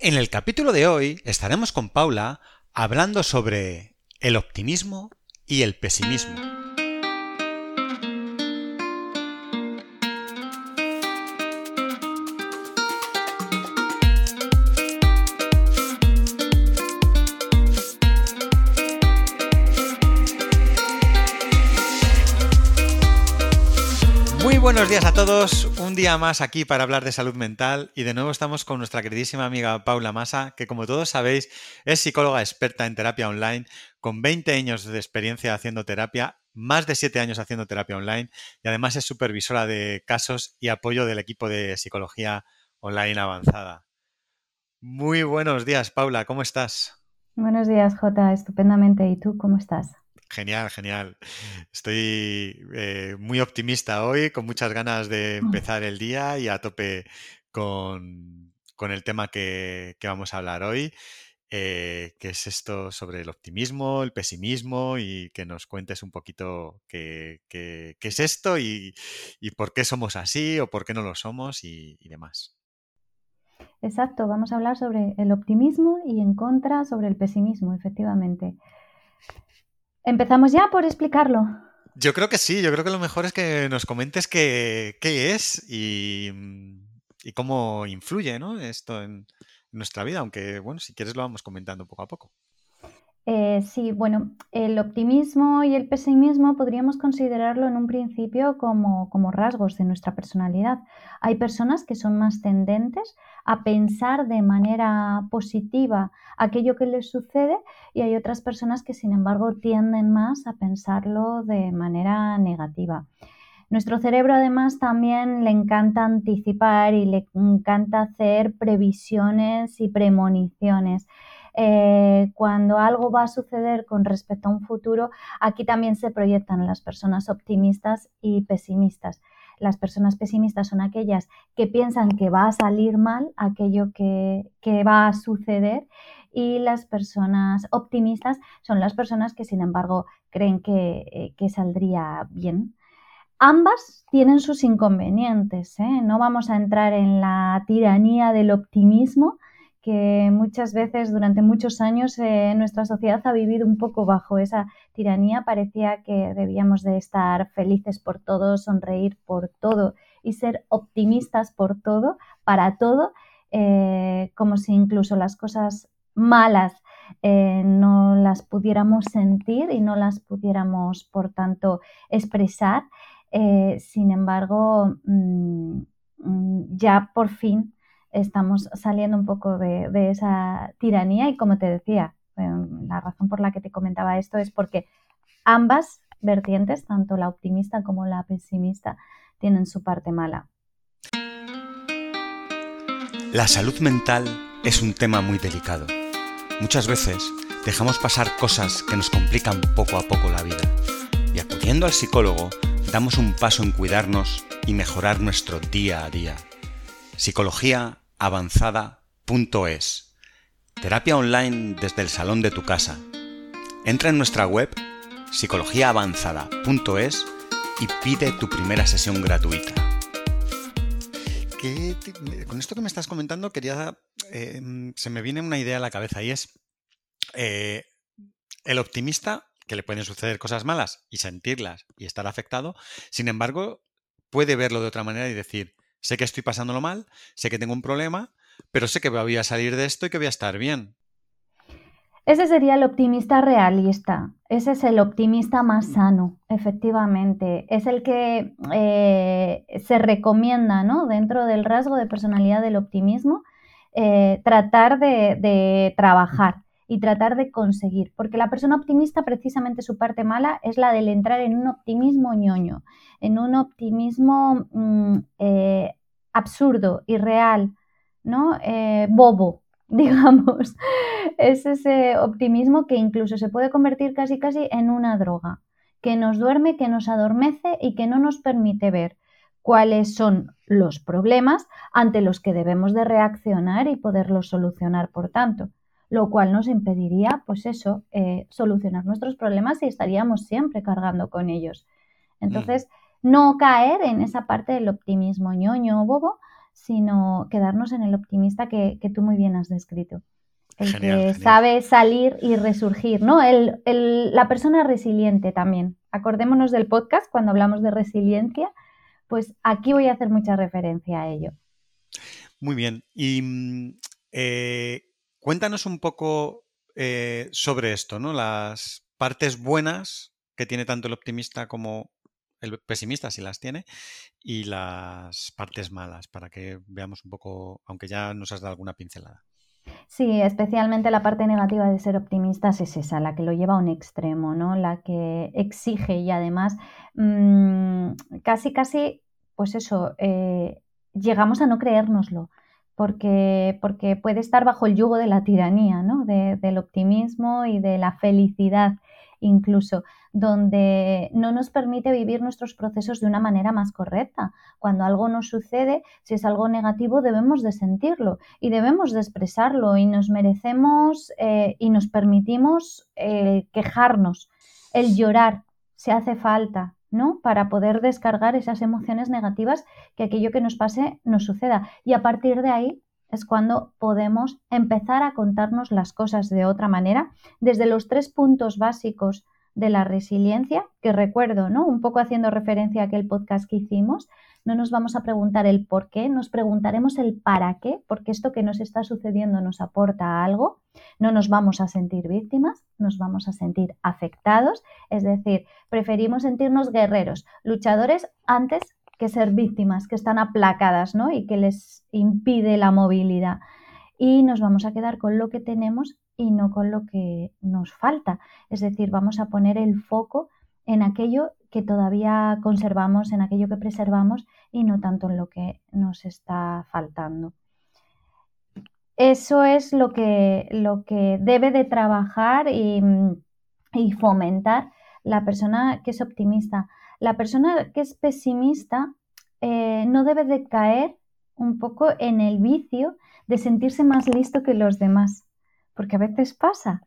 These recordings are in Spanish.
En el capítulo de hoy estaremos con Paula hablando sobre el optimismo y el pesimismo. Buenos días a todos. Un día más aquí para hablar de salud mental y de nuevo estamos con nuestra queridísima amiga Paula Massa, que como todos sabéis es psicóloga experta en terapia online, con 20 años de experiencia haciendo terapia, más de 7 años haciendo terapia online y además es supervisora de casos y apoyo del equipo de psicología online avanzada. Muy buenos días, Paula, ¿cómo estás? Buenos días, Jota, estupendamente. ¿Y tú cómo estás? Genial, genial. Estoy eh, muy optimista hoy, con muchas ganas de mm. empezar el día y a tope con, el tema que, vamos a hablar hoy, eh, que es esto sobre el optimismo, el pesimismo y que nos cuentes un poquito qué, es esto y, por qué somos así o por qué no lo somos y demás. Exacto, vamos a hablar sobre el optimismo y en contra sobre el pesimismo, efectivamente. ¿Empezamos ya por explicarlo? Yo creo que sí, yo creo que lo mejor es que nos comentes qué, es y, cómo influye esto en nuestra vida, aunque bueno, si quieres lo vamos comentando poco a poco. Eh, sí, bueno, el optimismo y el pesimismo podríamos considerarlo en un principio como, como, rasgos de nuestra personalidad. Hay personas que son más tendentes a pensar de manera positiva aquello que les sucede y hay otras personas que sin embargo tienden más a pensarlo de manera negativa. Nuestro cerebro además también le encanta anticipar y le encanta hacer previsiones y premoniciones. Eh, cuando algo va a suceder con respecto a un futuro, aquí también se proyectan las personas optimistas y pesimistas. Las personas pesimistas son aquellas que piensan que va a salir mal aquello que, va a suceder y las personas optimistas son las personas que sin embargo creen que, eh, saldría bien. Ambas tienen sus inconvenientes. ¿eh? No vamos a entrar en la tiranía del optimismo, que muchas veces durante muchos años eh, nuestra sociedad ha vivido un poco bajo esa tiranía. Parecía que debíamos de estar felices por todo, sonreír por todo y ser optimistas por todo, para todo, eh, como si incluso las cosas malas eh, no las pudiéramos sentir y no las pudiéramos, por tanto, expresar. sin embargo, mm, mm, ya por fin estamos saliendo un poco de, esa tiranía y como te decía, em, la razón por la que te comentaba esto es porque ambas vertientes, tanto la optimista como la pesimista, tienen su parte mala. La salud mental es un tema muy delicado. Muchas veces dejamos pasar cosas que nos complican poco a poco la vida y acudiendo al psicólogo damos un paso en cuidarnos y mejorar nuestro día a día. Psicologiaavanzada.es Terapia online desde el salón de tu casa. Entra en nuestra web psicologiaavanzada.es y pide tu primera sesión gratuita. con esto que me estás comentando, quería. Eh, se me viene una idea a la cabeza y es. Eh, el optimista, que le pueden suceder cosas malas y sentirlas y estar afectado, sin embargo, puede verlo de otra manera y decir: Sé que estoy pasándolo mal, sé que tengo un problema, pero sé que voy a salir de esto y que voy a estar bien. Ese sería el optimista realista, ese es el optimista más sano, efectivamente. Es el que eh, se recomienda ¿no? dentro del rasgo de personalidad del optimismo, eh, tratar de trabajar y tratar de conseguir, porque la persona optimista precisamente su parte mala es la del entrar en un optimismo ñoño, en un optimismo mm, eh, absurdo, irreal, ¿no? Eh, bobo, digamos. Es ese optimismo que incluso se puede convertir casi casi en una droga, que nos duerme, que nos adormece y que no nos permite ver cuáles son los problemas ante los que debemos de reaccionar y poderlos solucionar, por tanto lo cual nos impediría, pues eso, eh, solucionar nuestros problemas y estaríamos siempre cargando con ellos. Entonces, no caer en esa parte del optimismo ñoño bobo, sino quedarnos en el optimista que, tú muy bien has descrito. El que sabe salir y resurgir, ¿no? la persona resiliente también. Acordémonos del podcast cuando hablamos de resiliencia, pues aquí voy a hacer mucha referencia a ello. Muy bien. Y mm, eh, cuéntanos un poco eh, sobre esto, ¿no? Las partes buenas que tiene tanto el optimista como el pesimista, si las tiene, y las partes malas, para que veamos un poco, aunque ya nos has dado alguna pincelada. Sí, especialmente la parte negativa de ser optimistas es esa, la que lo lleva a un extremo, ¿no? La que exige y además mm, casi, casi, pues eso, eh, llegamos a no creérnoslo, porque, porque puede estar bajo el yugo de la tiranía, ¿no? del optimismo y de la felicidad incluso, donde no nos permite vivir nuestros procesos de una manera más correcta. Cuando algo nos sucede, si es algo negativo, debemos de sentirlo y debemos de expresarlo y nos merecemos eh, y nos permitimos eh, quejarnos, el llorar, si hace falta, ¿no? Para poder descargar esas emociones negativas que aquello que nos pase nos suceda. Y a partir de ahí es cuando podemos empezar a contarnos las cosas de otra manera, desde los tres puntos básicos de la resiliencia, que recuerdo, ¿no? Un poco haciendo referencia a aquel podcast que hicimos, no nos vamos a preguntar el por qué, nos preguntaremos el para qué, porque esto que nos está sucediendo nos aporta algo, no nos vamos a sentir víctimas, nos vamos a sentir afectados, es decir, preferimos sentirnos guerreros, luchadores antes que ser víctimas, que están aplacadas ¿no? y que les impide la movilidad. Y nos vamos a quedar con lo que tenemos y no con lo que nos falta. Es decir, vamos a poner el foco en aquello que todavía conservamos, en aquello que preservamos y no tanto en lo que nos está faltando. Eso es lo que, lo que debe de trabajar y, fomentar la persona que es optimista. La persona que es pesimista eh, no debe de caer un poco en el vicio de sentirse más listo que los demás, porque a veces pasa.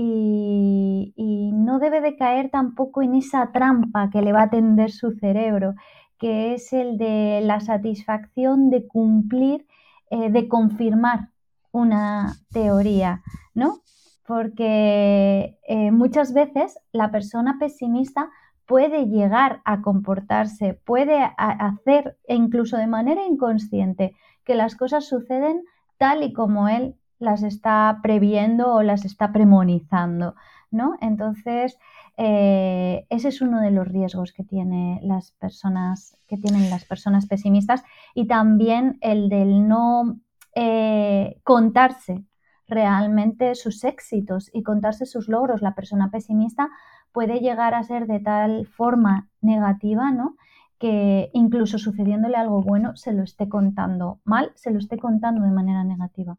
Y, no debe de caer tampoco en esa trampa que le va a tender su cerebro, que es el de la satisfacción de cumplir, eh, de confirmar una teoría, ¿no? Porque eh, muchas veces la persona pesimista puede llegar a comportarse, puede hacer, e incluso de manera inconsciente, que las cosas suceden tal y como él las está previendo o las está premonizando, ¿no? Entonces, eh, ese es uno de los riesgos que, tiene las personas, que tienen las personas pesimistas y también el del no eh, contarse realmente sus éxitos y contarse sus logros. La persona pesimista puede llegar a ser de tal forma negativa, ¿no? Que incluso sucediéndole algo bueno se lo esté contando mal, se lo esté contando de manera negativa.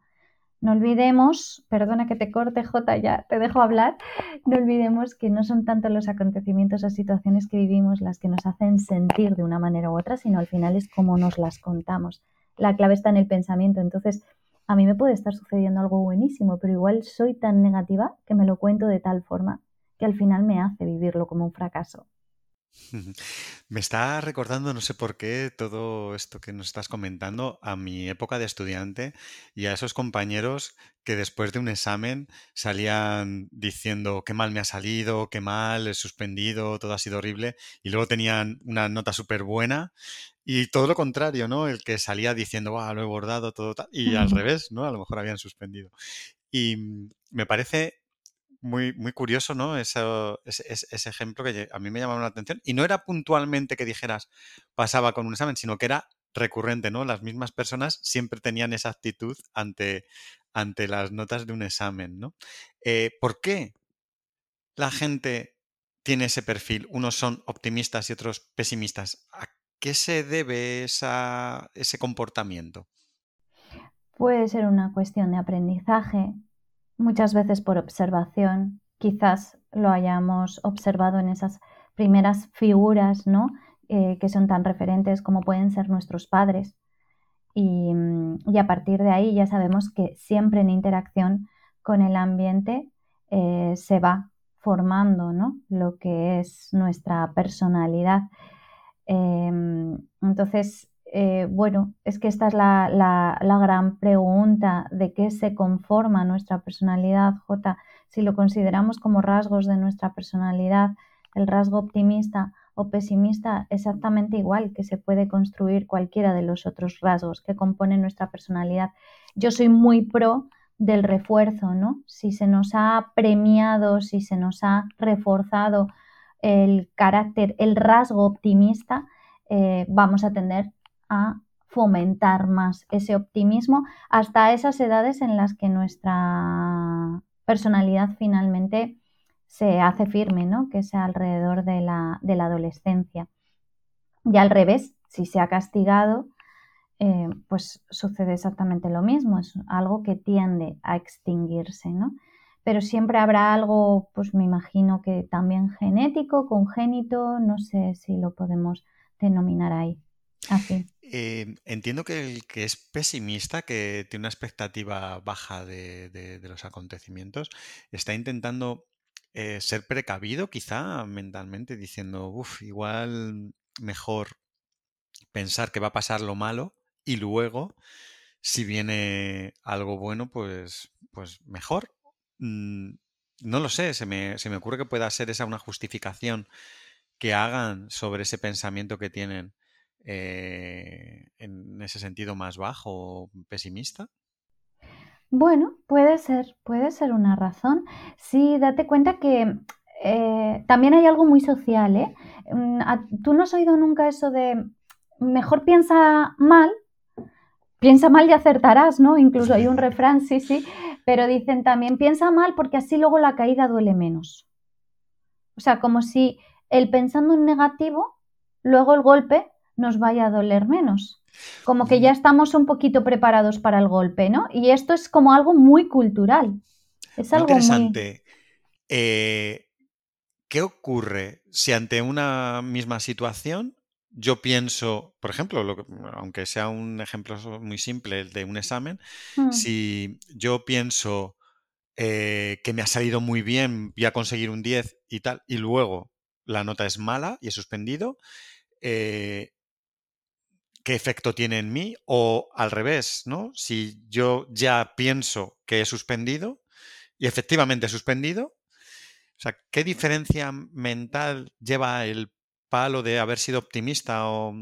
No olvidemos, perdona que te corte J, ya te dejo hablar, no olvidemos que no son tanto los acontecimientos o situaciones que vivimos las que nos hacen sentir de una manera u otra, sino al final es cómo nos las contamos. La clave está en el pensamiento, entonces a mí me puede estar sucediendo algo buenísimo, pero igual soy tan negativa que me lo cuento de tal forma que al final me hace vivirlo como un fracaso. Me está recordando, no sé por qué, todo esto que nos estás comentando a mi época de estudiante y a esos compañeros que después de un examen salían diciendo qué mal me ha salido, qué mal, he suspendido, todo ha sido horrible y luego tenían una nota súper buena y todo lo contrario, ¿no? El que salía diciendo, lo he bordado, todo tal, y al revés, ¿no? A lo mejor habían suspendido. Y mm, me parece muy, muy curioso, ¿no? Eso, ese, ejemplo que a mí me llamaba la atención. Y no era puntualmente que dijeras pasaba con un examen, sino que era recurrente, ¿no? Las mismas personas siempre tenían esa actitud ante, ante las notas de un examen, ¿no? Eh, ¿Por qué la gente tiene ese perfil? Unos son optimistas y otros pesimistas. ¿A qué se debe ese comportamiento? Puede ser una cuestión de aprendizaje, muchas veces por observación, quizás lo hayamos observado en esas primeras figuras, ¿no? Eh, que son tan referentes como pueden ser nuestros padres. Y, a partir de ahí ya sabemos que siempre en interacción con el ambiente eh, se va formando ¿no? lo que es nuestra personalidad. Em, entonces, eh, bueno, es que esta es la, la, gran pregunta de qué se conforma nuestra personalidad, J. Si lo consideramos como rasgos de nuestra personalidad, el rasgo optimista o pesimista, exactamente igual que se puede construir cualquiera de los otros rasgos que componen nuestra personalidad. Yo soy muy pro del refuerzo, ¿no? Si se nos ha premiado, si se nos ha reforzado el carácter, el rasgo optimista, eh, vamos a tender a fomentar más ese optimismo hasta esas edades en las que nuestra personalidad finalmente se hace firme, ¿no? que sea alrededor de la, de la adolescencia. Y al revés, si se ha castigado, eh, pues sucede exactamente lo mismo, es algo que tiende a extinguirse, ¿no? Pero siempre habrá algo, pues me imagino que también genético, congénito, no sé si lo podemos denominar ahí. Eh, entiendo que el que es pesimista, que tiene una expectativa baja de, los acontecimientos, está intentando eh, ser precavido quizá mentalmente, diciendo, uff, igual mejor pensar que va a pasar lo malo y luego, si viene algo bueno, pues, pues mejor. Mm, no lo sé, se me, se me ocurre que pueda ser esa una justificación que hagan sobre ese pensamiento que tienen eh, en ese sentido más bajo, pesimista. Bueno, puede ser, puede ser una razón. Sí, date cuenta que eh, también hay algo muy social, ¿eh? Mm, ¿Tú no has oído nunca eso de mejor piensa mal piensa mal y acertarás, ¿no? Incluso hay un refrán, sí, sí, pero dicen también piensa mal porque así luego la caída duele menos. O sea, como si el pensando en negativo, luego el golpe nos vaya a doler menos. Como que ya estamos un poquito preparados para el golpe, ¿no? Y esto es como algo muy cultural. Es algo interesante. Eh, ¿Qué ocurre si ante una misma situación yo pienso, por ejemplo, aunque sea un ejemplo muy simple, el de un examen, mm. si yo pienso eh, que me ha salido muy bien, voy a conseguir un 10 y tal, y luego la nota es mala y he suspendido, eh, ¿qué efecto tiene en mí? O al revés, ¿no? Si yo ya pienso que he suspendido y efectivamente he suspendido, o sea, ¿qué diferencia mental lleva el palo de haber sido optimista o,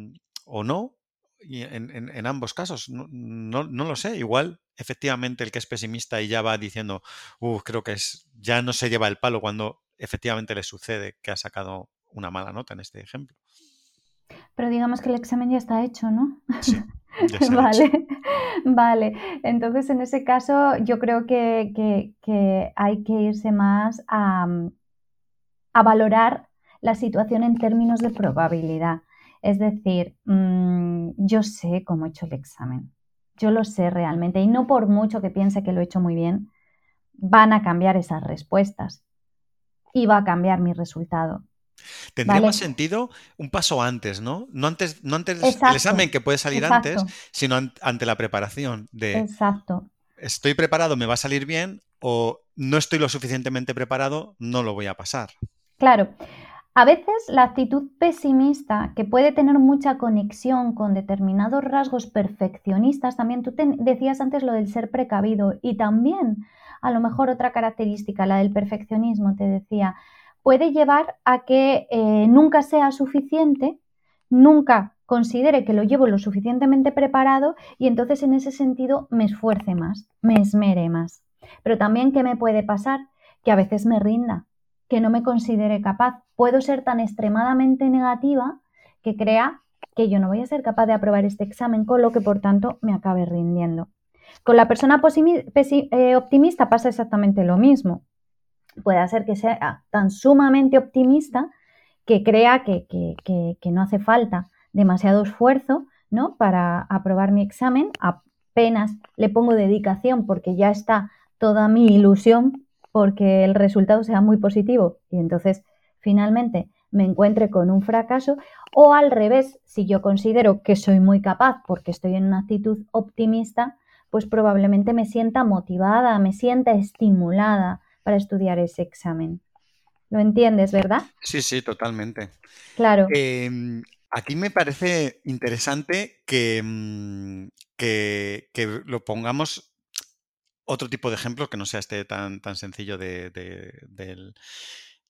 no, y en, ambos casos, no, no, lo sé. Igual, efectivamente, el que es pesimista y ya va diciendo, creo que es, ya no se lleva el palo cuando efectivamente le sucede que ha sacado una mala nota en este ejemplo. Pero digamos que el examen ya está hecho, ¿no? Sí, vale, vale. Entonces, en ese caso, yo creo que, hay que irse más a, a valorar la situación en términos de probabilidad. Es decir, mm, yo sé cómo he hecho el examen. Yo lo sé realmente. Y no por mucho que piense que lo he hecho muy bien, van a cambiar esas respuestas. Y va a cambiar mi resultado. Tendría más sentido un paso antes, ¿no? No antes, no antes del examen que puede salir antes, sino ante la preparación de Exacto. estoy preparado, me va a salir bien, o no estoy lo suficientemente preparado, no lo voy a pasar. Claro. A veces la actitud pesimista, que puede tener mucha conexión con determinados rasgos perfeccionistas, también tú decías antes lo del ser precavido y también a lo mejor otra característica, la del perfeccionismo, te decía, puede llevar a que eh, nunca sea suficiente, nunca considere que lo llevo lo suficientemente preparado y entonces en ese sentido me esfuerce más, me esmere más. Pero también, ¿qué me puede pasar? Que a veces me rinda, que no me considere capaz. Puedo ser tan extremadamente negativa que crea que yo no voy a ser capaz de aprobar este examen, con lo que por tanto me acabe rindiendo. Con la persona eh, optimista pasa exactamente lo mismo. Puede ser que sea tan sumamente optimista que crea que, que no hace falta demasiado esfuerzo ¿no? para aprobar mi examen. Apenas le pongo dedicación porque ya está toda mi ilusión porque el resultado sea muy positivo y entonces finalmente me encuentre con un fracaso o al revés, si yo considero que soy muy capaz porque estoy en una actitud optimista, pues probablemente me sienta motivada, me sienta estimulada para estudiar ese examen. ¿Lo entiendes, verdad? Sí, sí, totalmente. Claro. Em, Aquí me parece interesante que, mm, que, que lo pongamos otro tipo de ejemplo que no sea este tan, tan sencillo de,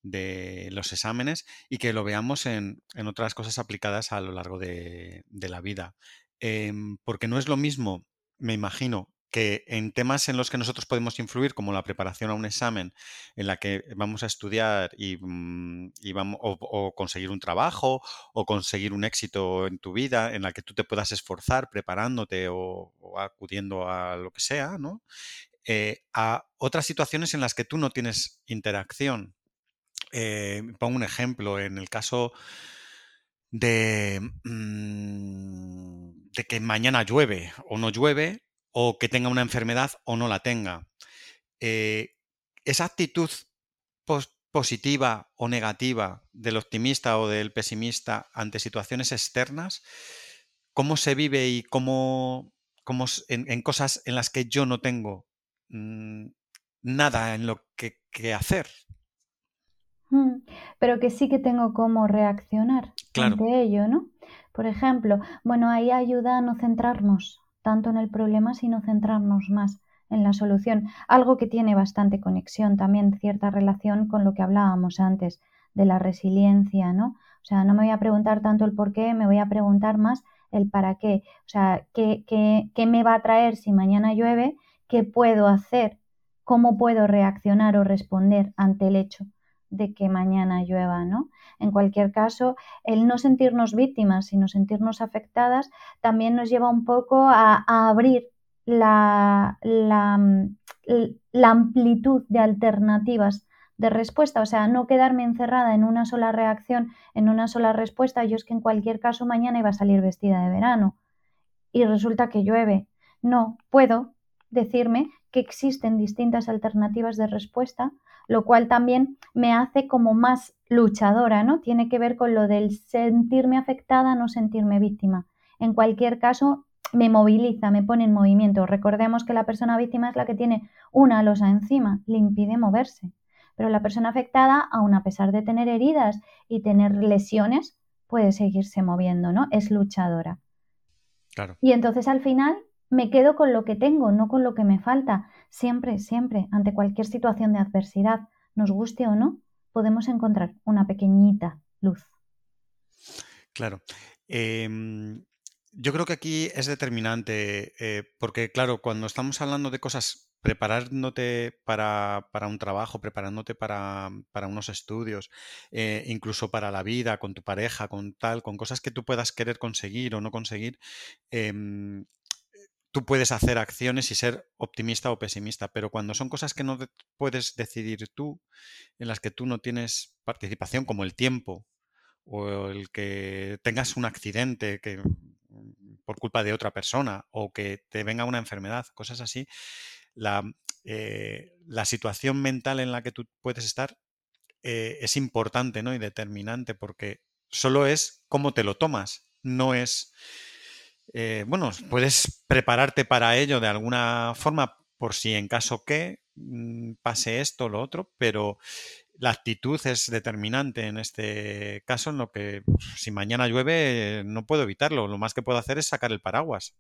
de, los exámenes y que lo veamos en, otras cosas aplicadas a lo largo de, la vida. Em, porque no es lo mismo, me imagino, que en temas en los que nosotros podemos influir, como la preparación a un examen, en la que vamos a estudiar y, mm, vamos, o, conseguir un trabajo o conseguir un éxito en tu vida, en la que tú te puedas esforzar preparándote o, acudiendo a lo que sea, ¿no? Eh, a otras situaciones en las que tú no tienes interacción. Eh, pongo un ejemplo, en el caso de, mm, de que mañana llueve o no llueve, o que tenga una enfermedad o no la tenga. Eh, esa actitud positiva o negativa del optimista o del pesimista ante situaciones externas, ¿cómo se vive y cómo, en, cosas en las que yo no tengo mm, nada en lo que, hacer? Mm, pero que sí que tengo cómo reaccionar ante ello, ¿no? Por ejemplo, bueno, ahí ayuda a no centrarnos tanto en el problema, sino centrarnos más en la solución. Algo que tiene bastante conexión, también cierta relación con lo que hablábamos antes de la resiliencia, ¿no? O sea, no me voy a preguntar tanto el por qué, me voy a preguntar más el para qué. O sea, ¿qué, qué, qué me va a traer si mañana llueve? ¿Qué puedo hacer? ¿Cómo puedo reaccionar o responder ante el hecho de que mañana llueva, ¿no? En cualquier caso, el no sentirnos víctimas, sino sentirnos afectadas, también nos lleva un poco a, abrir la, la, la, amplitud de alternativas de respuesta, o sea, no quedarme encerrada en una sola reacción, en una sola respuesta. Yo es que en cualquier caso mañana iba a salir vestida de verano y resulta que llueve. No, puedo decirme que existen distintas alternativas de respuesta lo cual también me hace como más luchadora, ¿no? Tiene que ver con lo del sentirme afectada, no sentirme víctima. En cualquier caso, me moviliza, me pone en movimiento. Recordemos que la persona víctima es la que tiene una losa encima, le impide moverse. Pero la persona afectada, aun a pesar de tener heridas y tener lesiones, puede seguirse moviendo, ¿no? Es luchadora. Claro. Y entonces al final me quedo con lo que tengo, no con lo que me falta. Siempre, siempre, ante cualquier situación de adversidad, nos guste o no, podemos encontrar una pequeñita luz. Claro. Em, yo creo que aquí es determinante, eh, porque claro, cuando estamos hablando de cosas, preparándote para, un trabajo, preparándote para, unos estudios, eh, incluso para la vida, con tu pareja, con tal, con cosas que tú puedas querer conseguir o no conseguir, em, tú puedes hacer acciones y ser optimista o pesimista, pero cuando son cosas que no puedes decidir tú, en las que tú no tienes participación, como el tiempo o el que tengas un accidente que, por culpa de otra persona o que te venga una enfermedad, cosas así, la, eh, situación mental en la que tú puedes estar eh, es importante ¿no? y determinante porque solo es cómo te lo tomas, no es eh, bueno, puedes prepararte para ello de alguna forma por si en caso que mm, pase esto o lo otro, pero la actitud es determinante en este caso, en lo que si mañana llueve no puedo evitarlo, lo más que puedo hacer es sacar el paraguas.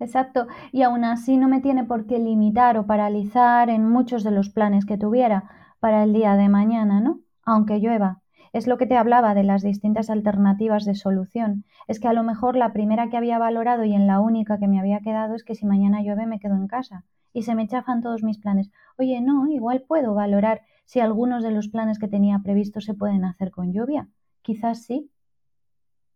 Exacto, y aún así no me tiene por qué limitar o paralizar en muchos de los planes que tuviera para el día de mañana, ¿no? Aunque llueva. Es lo que te hablaba de las distintas alternativas de solución. Es que a lo mejor la primera que había valorado y en la única que me había quedado es que si mañana llueve me quedo en casa y se me chafan todos mis planes. Oye, no, igual puedo valorar si algunos de los planes que tenía previstos se pueden hacer con lluvia. Quizás sí.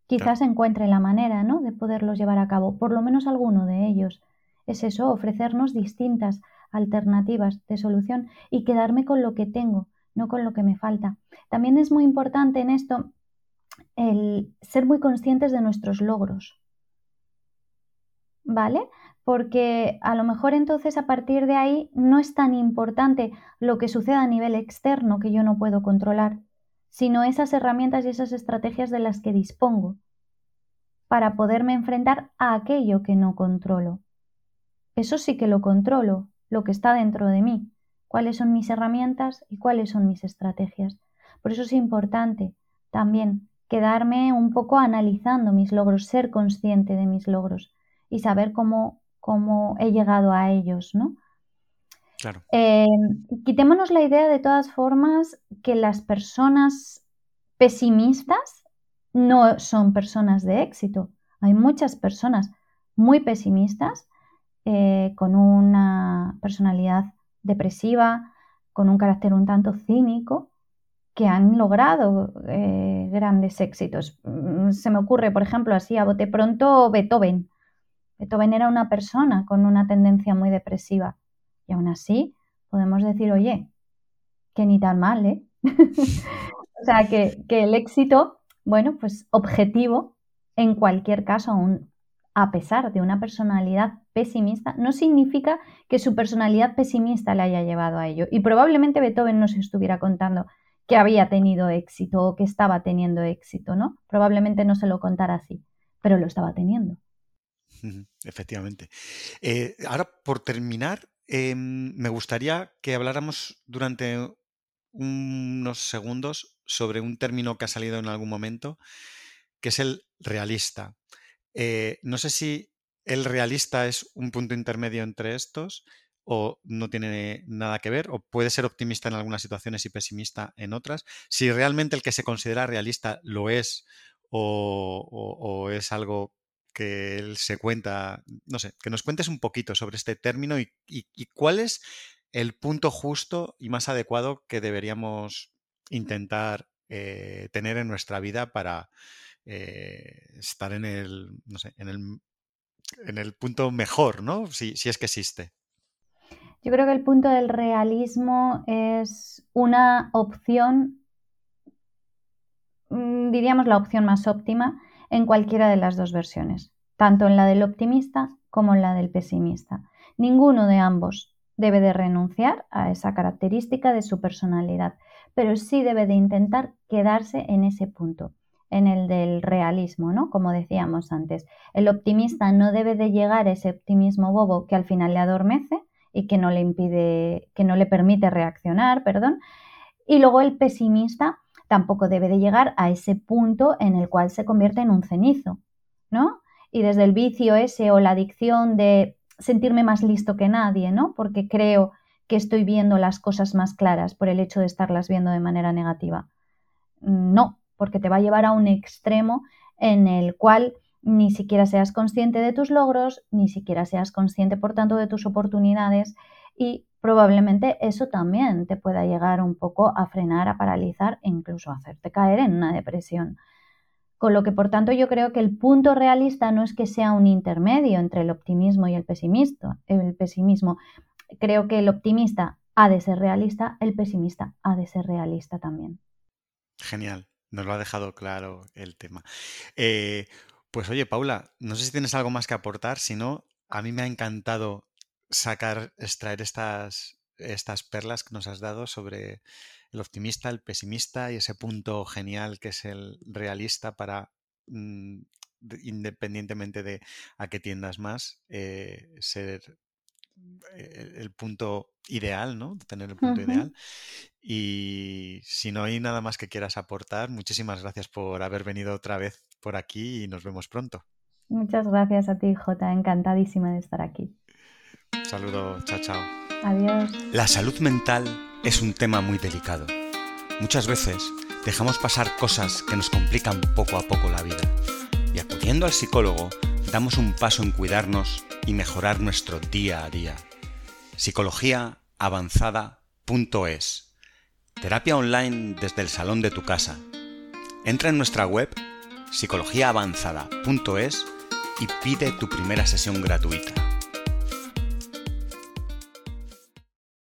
Quizás encuentre la manera, ¿no? De poderlos llevar a cabo, por lo menos alguno de ellos. Es eso, ofrecernos distintas alternativas de solución y quedarme con lo que tengo, no con lo que me falta. También es muy importante en esto el ser muy conscientes de nuestros logros. ¿Vale? Porque a lo mejor entonces a partir de ahí no es tan importante lo que suceda a nivel externo que yo no puedo controlar, sino esas herramientas y esas estrategias de las que dispongo para poderme enfrentar a aquello que no controlo. Eso sí que lo controlo, lo que está dentro de mí, cuáles son mis herramientas y cuáles son mis estrategias. Por eso es importante también quedarme un poco analizando mis logros, ser consciente de mis logros y saber cómo, cómo he llegado a ellos, ¿no? Claro. Eh, quitémonos la idea de todas formas que las personas pesimistas no son personas de éxito. Hay muchas personas muy pesimistas eh, con una personalidad depresiva, con un carácter un tanto cínico, que han logrado eh, grandes éxitos. Mm, se me ocurre, por ejemplo, así a bote pronto, Beethoven. Beethoven era una persona con una tendencia muy depresiva y aún así podemos decir, oye, que ni tan mal, ¿eh? o sea, que, que, el éxito, bueno, pues objetivo, en cualquier caso, aún a pesar de una personalidad pesimista, no significa que su personalidad pesimista le haya llevado a ello. Y probablemente Beethoven no se estuviera contando que había tenido éxito o que estaba teniendo éxito, ¿no? Probablemente no se lo contara así, pero lo estaba teniendo. Efectivamente. Eh, ahora, por terminar, em, me gustaría que habláramos durante unos segundos sobre un término que ha salido en algún momento, que es el realista. Eh, no sé si el realista es un punto intermedio entre estos o no tiene nada que ver, o puede ser optimista en algunas situaciones y pesimista en otras. Si realmente el que se considera realista lo es o, es algo que él se cuenta, no sé, que nos cuentes un poquito sobre este término y, cuál es el punto justo y más adecuado que deberíamos intentar eh, tener en nuestra vida para eh, estar en el, no sé, en el, en el punto mejor, ¿no? Si, si es que existe. Yo creo que el punto del realismo es una opción, mm, diríamos la opción más óptima en cualquiera de las dos versiones, tanto en la del optimista como en la del pesimista. Ninguno de ambos debe de renunciar a esa característica de su personalidad, pero sí debe de intentar quedarse en ese punto, en el del realismo, ¿no? Como decíamos antes, el optimista no debe de llegar a ese optimismo bobo que al final le adormece, y que no le impide, que no le permite reaccionar, perdón. Y luego el pesimista tampoco debe de llegar a ese punto en el cual se convierte en un cenizo, ¿no? Y desde el vicio ese o la adicción de sentirme más listo que nadie, ¿no? Porque creo que estoy viendo las cosas más claras por el hecho de estarlas viendo de manera negativa. No, porque te va a llevar a un extremo en el cual ni siquiera seas consciente de tus logros, ni siquiera seas consciente, por tanto, de tus oportunidades y probablemente eso también te pueda llegar un poco a frenar, a paralizar e incluso a hacerte caer en una depresión. Con lo que, por tanto, yo creo que el punto realista no es que sea un intermedio entre el optimismo y el pesimismo. El pesimismo. Creo que el optimista ha de ser realista, el pesimista ha de ser realista también. Genial, nos lo ha dejado claro el tema. Eh, pues oye, Paula, no sé si tienes algo más que aportar, si no, a mí me ha encantado sacar, extraer estas, estas perlas que nos has dado sobre el optimista, el pesimista y ese punto genial que es el realista para, mm, independientemente de a qué tiendas más, eh, ser el punto ideal, ¿no? Tener el punto ideal. Y si no hay nada más que quieras aportar, muchísimas gracias por haber venido otra vez por aquí y nos vemos pronto. Muchas gracias a ti, Jota. Encantadísima de estar aquí. Saludo, chao, chao. Adiós. La salud mental es un tema muy delicado. Muchas veces dejamos pasar cosas que nos complican poco a poco la vida. Y acudiendo al psicólogo, damos un paso en cuidarnos y mejorar nuestro día a día. Psicologiaavanzada.es Terapia online desde el salón de tu casa. Entra en nuestra web psicologiaavanzada.es y pide tu primera sesión gratuita.